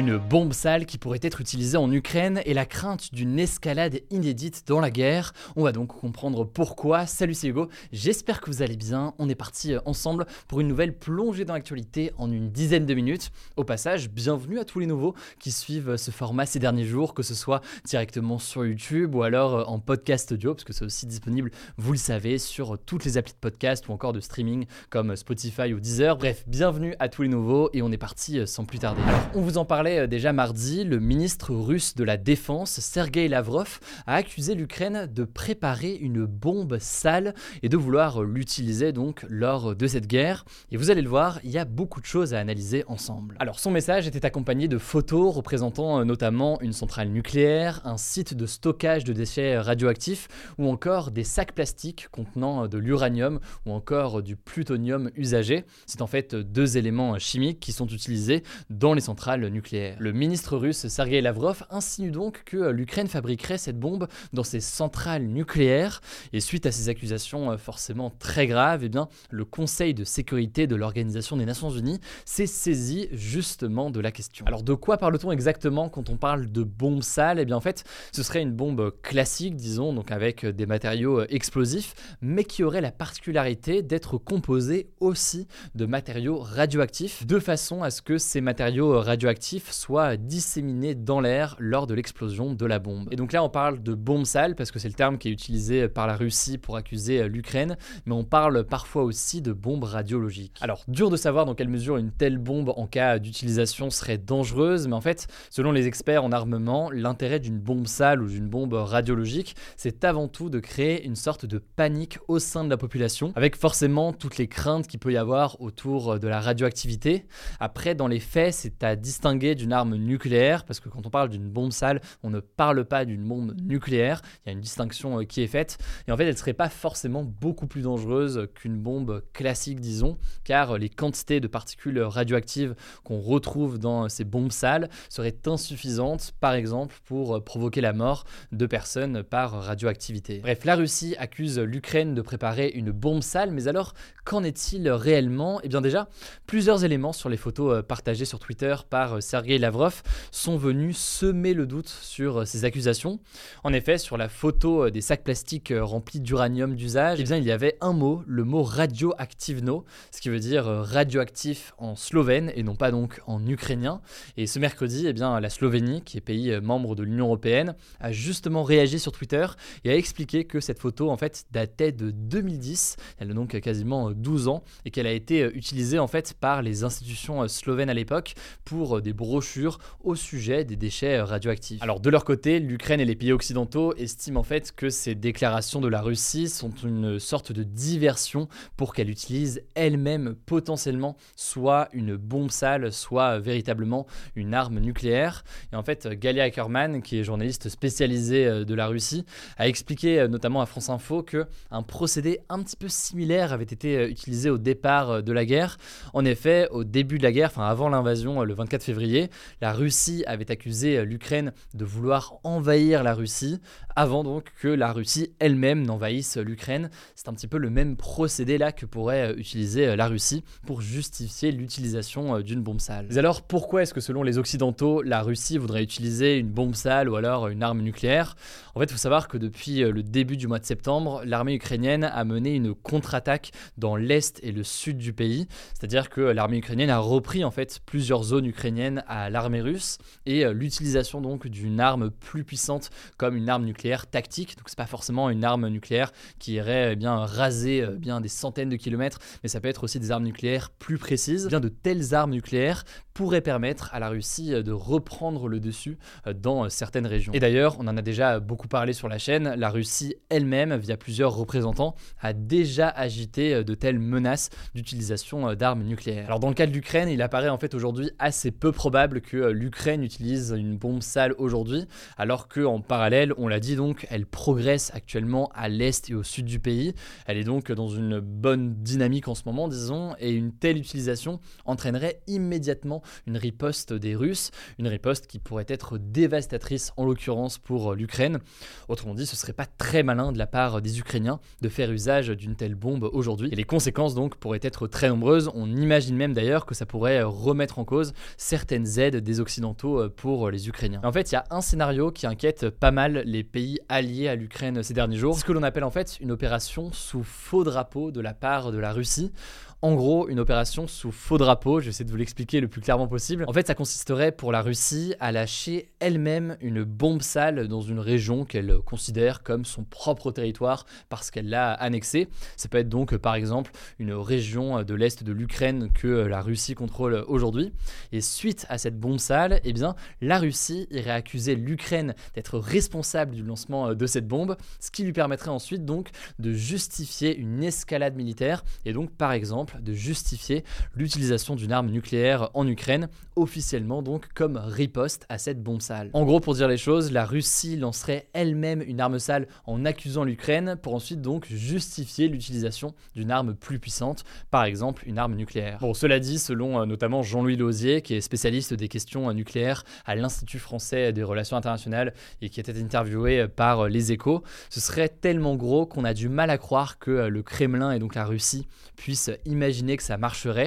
Une bombe sale qui pourrait être utilisée en Ukraine et la crainte d'une escalade inédite dans la guerre. On va donc comprendre pourquoi. Salut c'est Hugo, j'espère que vous allez bien. On est parti euh, ensemble pour une nouvelle plongée dans l'actualité en une dizaine de minutes. Au passage, bienvenue à tous les nouveaux qui suivent ce format ces derniers jours, que ce soit directement sur YouTube ou alors euh, en podcast audio, parce que c'est aussi disponible, vous le savez, sur toutes les applis de podcast ou encore de streaming comme Spotify ou Deezer. Bref, bienvenue à tous les nouveaux et on est parti euh, sans plus tarder. On vous en parle euh, déjà mardi, le ministre russe de la Défense, Sergei Lavrov, a accusé l'Ukraine de préparer une bombe sale et de vouloir l'utiliser donc lors de cette guerre. Et vous allez le voir, il y a beaucoup de choses à analyser ensemble. Alors son message était accompagné de photos représentant euh, notamment une centrale nucléaire, un site de stockage de déchets radioactifs ou encore des sacs plastiques contenant euh, de l'uranium ou encore du plutonium usagé. C'est en fait deux éléments chimiques qui sont utilisés dans les centrales nucléaires. Le ministre russe Sergei Lavrov insinue donc que euh, l'Ukraine fabriquerait cette bombe dans ses centrales nucléaires. Et suite à ces accusations euh, forcément très graves, eh bien, le Conseil de sécurité de l'Organisation des Nations Unies s'est saisi justement de la question. Alors de quoi parle-t-on exactement quand on parle de bombe sale Eh bien en fait, ce serait une bombe classique, disons, donc avec des matériaux euh, explosifs, mais qui aurait la particularité d'être composée aussi de matériaux radioactifs, de façon à ce que ces matériaux radioactifs soit disséminé dans l'air lors de l'explosion de la bombe. Et donc là, on parle de bombe sale parce que c'est le terme qui est utilisé par la Russie pour accuser l'Ukraine, mais on parle parfois aussi de bombe radiologique. Alors, dur de savoir dans quelle mesure une telle bombe en cas d'utilisation serait dangereuse, mais en fait, selon les experts en armement, l'intérêt d'une bombe sale ou d'une bombe radiologique, c'est avant tout de créer une sorte de panique au sein de la population, avec forcément toutes les craintes qu'il peut y avoir autour de la radioactivité. Après, dans les faits, c'est à distinguer d'une arme nucléaire, parce que quand on parle d'une bombe sale, on ne parle pas d'une bombe nucléaire. Il y a une distinction euh, qui est faite. Et en fait, elle ne serait pas forcément beaucoup plus dangereuse qu'une bombe classique, disons, car les quantités de particules radioactives qu'on retrouve dans ces bombes sales seraient insuffisantes, par exemple, pour euh, provoquer la mort de personnes par radioactivité. Bref, la Russie accuse l'Ukraine de préparer une bombe sale, mais alors qu'en est-il réellement? Eh bien déjà, plusieurs éléments sur les photos euh, partagées sur Twitter par Sergei Lavrov sont venus semer le doute sur euh, ces accusations. En effet, sur la photo euh, des sacs plastiques euh, remplis d'uranium d'usage, eh il y avait un mot, le mot radioactivno, ce qui veut dire radioactif en slovène et non pas donc en ukrainien. Et ce mercredi, eh bien, la Slovénie, qui est pays membre de l'Union européenne, a justement réagi sur Twitter et a expliqué que cette photo en fait datait de 2010, elle a donc quasiment 12 ans, et qu'elle a été utilisée en fait par les institutions slovènes à l'époque pour des au sujet des déchets radioactifs. Alors de leur côté, l'Ukraine et les pays occidentaux estiment en fait que ces déclarations de la Russie sont une sorte de diversion pour qu'elle utilise elle-même potentiellement soit une bombe sale, soit véritablement une arme nucléaire. Et en fait, Galia Ackerman, qui est journaliste spécialisée euh, de la Russie, a expliqué euh, notamment à France Info que un procédé un petit peu similaire avait été euh, utilisé au départ de la guerre. En effet, au début de la guerre, enfin avant l'invasion le 24 février, la Russie avait accusé euh, l'Ukraine de vouloir envahir la Russie avant donc que la Russie elle-même n'envahisse l'Ukraine. C'est un petit peu le même procédé là que pourrait euh, utiliser euh, la Russie pour justifier l'utilisation d'une bombe sale. Mais alors pourquoi est-ce que selon les Occidentaux, la Russie voudrait utiliser une bombe sale ou alors une arme nucléaire? En fait, il faut savoir que depuis le début du mois de septembre, l'armée ukrainienne a mené une contre-attaque dans l'est et le sud du pays. C'est-à-dire que l'armée ukrainienne a repris en fait plusieurs zones ukrainiennes à l'armée russe et euh, l'utilisation donc d'une arme plus puissante comme une arme nucléaire tactique. Donc c'est pas forcément une arme nucléaire qui irait eh bien raser euh, bien des centaines de kilomètres, mais ça peut être aussi des armes nucléaires plus précises. Bien de telles armes nucléaires pourraient permettre à la Russie de reprendre le dessus dans certaines régions. Et d'ailleurs, on en a déjà beaucoup parlé sur la chaîne, la Russie elle-même, via plusieurs représentants, a déjà agité de telles menaces d'utilisation d'armes nucléaires. Alors dans le cas de l'Ukraine, il apparaît en fait aujourd'hui assez peu probable que euh, l'Ukraine utilise une bombe sale aujourd'hui, alors qu'en parallèle, on l'a dit donc, elle progresse actuellement à l'est et au sud du pays. Elle est donc dans une bonne dynamique en ce moment, disons, et une telle utilisation entraînerait immédiatement une riposte des Russes, une riposte qui pourrait être dévastatrice en l'occurrence pour euh, l'Ukraine. Autrement dit, ce serait pas très malin de la part des Ukrainiens de faire usage d'une telle bombe aujourd'hui. Et les conséquences donc pourraient être très nombreuses. On imagine même d'ailleurs que ça pourrait remettre en cause certaines aides des Occidentaux euh, pour les Ukrainiens. En fait, il y a un scénario qui inquiète pas mal les pays alliés à l'Ukraine ces derniers jours. Ce que l'on appelle en fait une opération sous faux drapeau de la part de la Russie. En gros, une opération sous faux drapeau, j'essaie de vous l'expliquer le plus clairement possible. En fait, ça consisterait pour la Russie à lâcher elle-même une bombe sale dans une région qu'elle considère comme son propre territoire parce qu'elle l'a annexée. Ça peut être donc par exemple une région de l'est de l'Ukraine que la Russie contrôle aujourd'hui. Et suite à cette bombe sale, eh la Russie irait accuser l'Ukraine d'être responsable du lancement de cette bombe, ce qui lui permettrait ensuite donc de justifier une escalade militaire et donc par exemple de justifier l'utilisation d'une arme nucléaire en Ukraine, officiellement donc comme riposte à cette bombe sale. En gros, pour dire les choses, la Russie lancerait elle-même une arme sale en accusant l'Ukraine pour ensuite donc justifier l'utilisation d'une arme plus puissante, par exemple une arme nucléaire. Bon, cela dit, selon euh, notamment Jean-Louis Lausier, qui est spécialiste des questions euh, nucléaires à l'Institut français des relations internationales et qui était interviewé euh, par Les Échos, ce serait tellement gros qu'on a du mal à croire que le Kremlin et donc la Russie puissent imaginer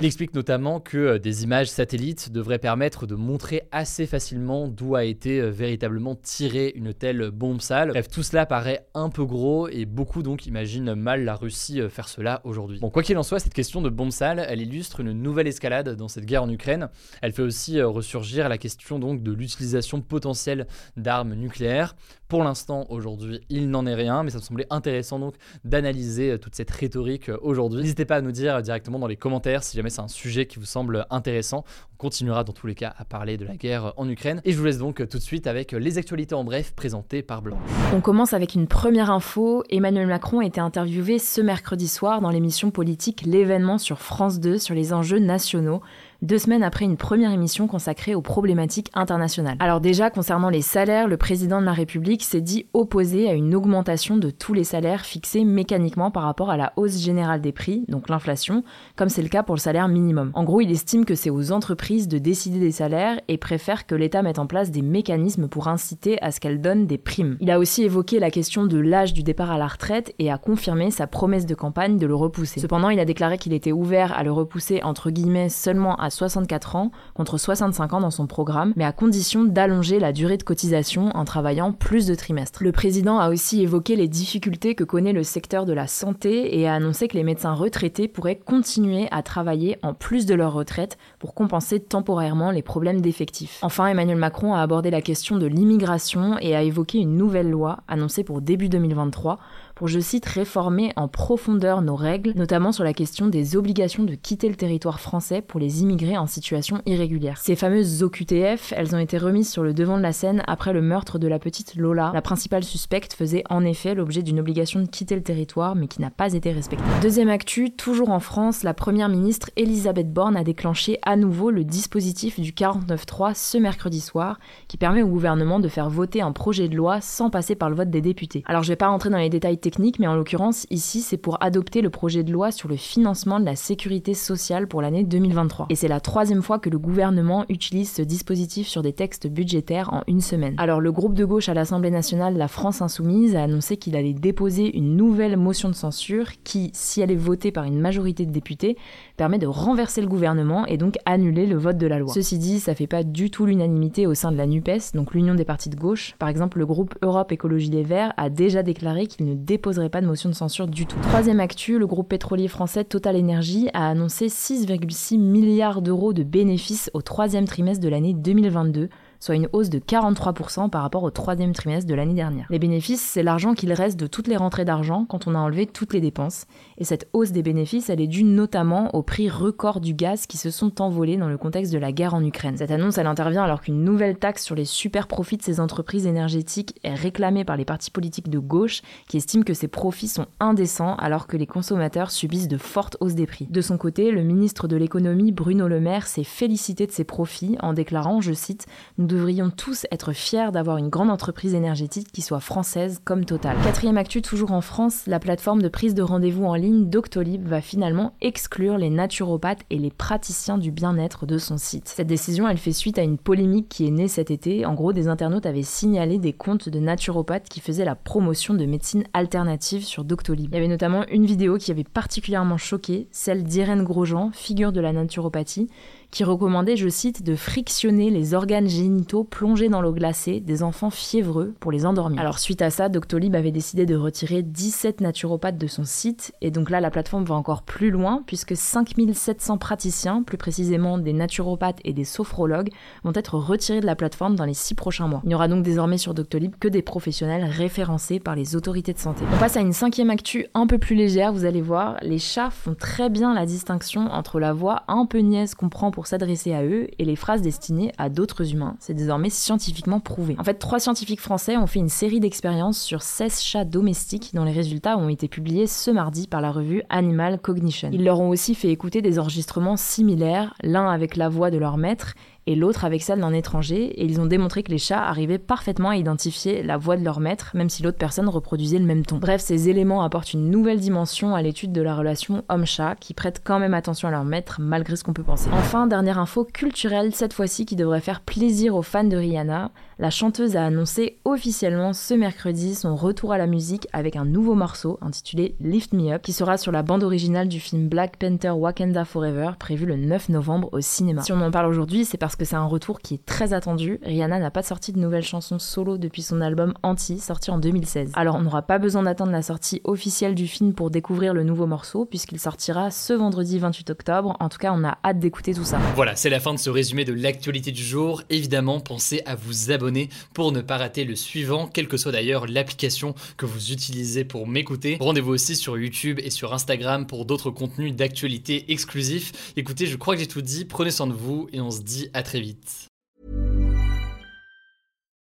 Il explique notamment que euh, des images satellites devraient permettre de montrer assez facilement d'où a été euh, véritablement tirée une telle bombe sale. Bref, tout cela paraît un peu gros et beaucoup donc imaginent mal la Russie euh, faire cela aujourd'hui. Bon, quoi qu'il en soit, cette question de bombe sale, elle illustre une nouvelle escalade dans cette guerre en Ukraine. Elle fait aussi ressurgir la question donc de l'utilisation potentielle d'armes nucléaires. Pour l'instant, aujourd'hui, il n'en est rien, mais ça me semblait intéressant donc d'analyser toute cette rhétorique aujourd'hui. N'hésitez pas à nous dire directement dans les commentaires si jamais c'est un sujet qui vous semble intéressant. On continuera dans tous les cas à parler de la guerre en Ukraine. Et je vous laisse donc tout de suite avec les actualités en bref présentées par Blanche. On commence avec une première info. Emmanuel Macron a été interviewé ce mercredi soir dans l'émission politique L'événement sur France 2 sur les enjeux nationaux deux semaines après une première émission consacrée aux problématiques internationales. Alors déjà, concernant les salaires, le président de la République s'est dit opposé à une augmentation de tous les salaires fixés mécaniquement par rapport à la hausse générale des prix, donc l'inflation, comme c'est le cas pour le salaire minimum. En gros, il estime que c'est aux entreprises de décider des salaires et préfère que l'État mette en place des mécanismes pour inciter à ce qu'elles donnent des primes. Il a aussi évoqué la question de l'âge du départ à la retraite et a confirmé sa promesse de campagne de le repousser. Cependant, il a déclaré qu'il était ouvert à le repousser entre guillemets seulement à 64 ans contre 65 ans dans son programme, mais à condition d'allonger la durée de cotisation en travaillant plus de trimestres. Le président a aussi évoqué les difficultés que connaît le secteur de la santé et a annoncé que les médecins retraités pourraient continuer à travailler en plus de leur retraite pour compenser temporairement les problèmes d'effectifs. Enfin, Emmanuel Macron a abordé la question de l'immigration et a évoqué une nouvelle loi annoncée pour début 2023 pour, je cite, réformer en profondeur nos règles, notamment sur la question des obligations de quitter le territoire français pour les immigrés en situation irrégulière. Ces fameuses OQTF, elles ont été remises sur le devant de la scène après le meurtre de la petite Lola. La principale suspecte faisait en effet l'objet d'une obligation de quitter le territoire, mais qui n'a pas été respectée. Deuxième actu, toujours en France, la première ministre Elisabeth Borne a déclenché à nouveau le dispositif du 49.3 ce mercredi soir, qui permet au gouvernement de faire voter un projet de loi sans passer par le vote des députés. Alors je vais pas rentrer dans les détails techniques mais en l'occurrence, ici, c'est pour adopter le projet de loi sur le financement de la sécurité sociale pour l'année 2023. Et c'est la troisième fois que le gouvernement utilise ce dispositif sur des textes budgétaires en une semaine. Alors, le groupe de gauche à l'Assemblée nationale, la France Insoumise, a annoncé qu'il allait déposer une nouvelle motion de censure qui, si elle est votée par une majorité de députés, permet de renverser le gouvernement et donc annuler le vote de la loi. Ceci dit, ça fait pas du tout l'unanimité au sein de la NUPES, donc l'Union des partis de gauche. Par exemple, le groupe Europe Écologie Les Verts a déjà déclaré qu'il ne déposerait pas de motion de censure du tout. Troisième actu, le groupe pétrolier français Total Energy a annoncé 6,6 milliards d'euros de bénéfices au troisième trimestre de l'année 2022 soit une hausse de 43% par rapport au troisième trimestre de l'année dernière. Les bénéfices, c'est l'argent qu'il reste de toutes les rentrées d'argent quand on a enlevé toutes les dépenses. Et cette hausse des bénéfices, elle est due notamment au prix record du gaz qui se sont envolés dans le contexte de la guerre en Ukraine. Cette annonce, elle intervient alors qu'une nouvelle taxe sur les super profits de ces entreprises énergétiques est réclamée par les partis politiques de gauche qui estiment que ces profits sont indécents alors que les consommateurs subissent de fortes hausses des prix. De son côté, le ministre de l'économie Bruno Le Maire s'est félicité de ces profits en déclarant, je cite, devrions tous être fiers d'avoir une grande entreprise énergétique qui soit française comme Total. Quatrième actu, toujours en France, la plateforme de prise de rendez-vous en ligne Doctolib va finalement exclure les naturopathes et les praticiens du bien-être de son site. Cette décision, elle fait suite à une polémique qui est née cet été. En gros, des internautes avaient signalé des comptes de naturopathes qui faisaient la promotion de médecine alternative sur Doctolib. Il y avait notamment une vidéo qui avait particulièrement choqué, celle d'Irène Grosjean, figure de la naturopathie, qui recommandait, je cite, de frictionner les organes génitaux plongés dans l'eau glacée des enfants fiévreux pour les endormir. Alors suite à ça, Doctolib avait décidé de retirer 17 naturopathes de son site, et donc là la plateforme va encore plus loin, puisque 5700 praticiens, plus précisément des naturopathes et des sophrologues, vont être retirés de la plateforme dans les 6 prochains mois. Il n'y aura donc désormais sur Doctolib que des professionnels référencés par les autorités de santé. On passe à une cinquième actu un peu plus légère, vous allez voir, les chats font très bien la distinction entre la voix un peu niaise qu'on prend pour s'adresser à eux et les phrases destinées à d'autres humains. C'est désormais scientifiquement prouvé. En fait, trois scientifiques français ont fait une série d'expériences sur 16 chats domestiques dont les résultats ont été publiés ce mardi par la revue Animal Cognition. Ils leur ont aussi fait écouter des enregistrements similaires, l'un avec la voix de leur maître et l'autre avec celle d'un étranger, et ils ont démontré que les chats arrivaient parfaitement à identifier la voix de leur maître, même si l'autre personne reproduisait le même ton. Bref, ces éléments apportent une nouvelle dimension à l'étude de la relation homme-chat, qui prête quand même attention à leur maître, malgré ce qu'on peut penser. Enfin, dernière info culturelle, cette fois-ci qui devrait faire plaisir aux fans de Rihanna, la chanteuse a annoncé officiellement ce mercredi son retour à la musique avec un nouveau morceau intitulé Lift Me Up, qui sera sur la bande originale du film Black Panther Wakanda Forever, prévu le 9 novembre au cinéma. Si on en parle aujourd'hui, c'est parce que c'est un retour qui est très attendu. Rihanna n'a pas sorti de nouvelles chansons solo depuis son album Anti, sorti en 2016. Alors on n'aura pas besoin d'attendre la sortie officielle du film pour découvrir le nouveau morceau, puisqu'il sortira ce vendredi 28 octobre. En tout cas, on a hâte d'écouter tout ça. Voilà, c'est la fin de ce résumé de l'actualité du jour. Évidemment, pensez à vous abonner pour ne pas rater le suivant, quelle que soit d'ailleurs l'application que vous utilisez pour m'écouter. Rendez-vous aussi sur YouTube et sur Instagram pour d'autres contenus d'actualité exclusifs. Écoutez, je crois que j'ai tout dit. Prenez soin de vous et on se dit très vite.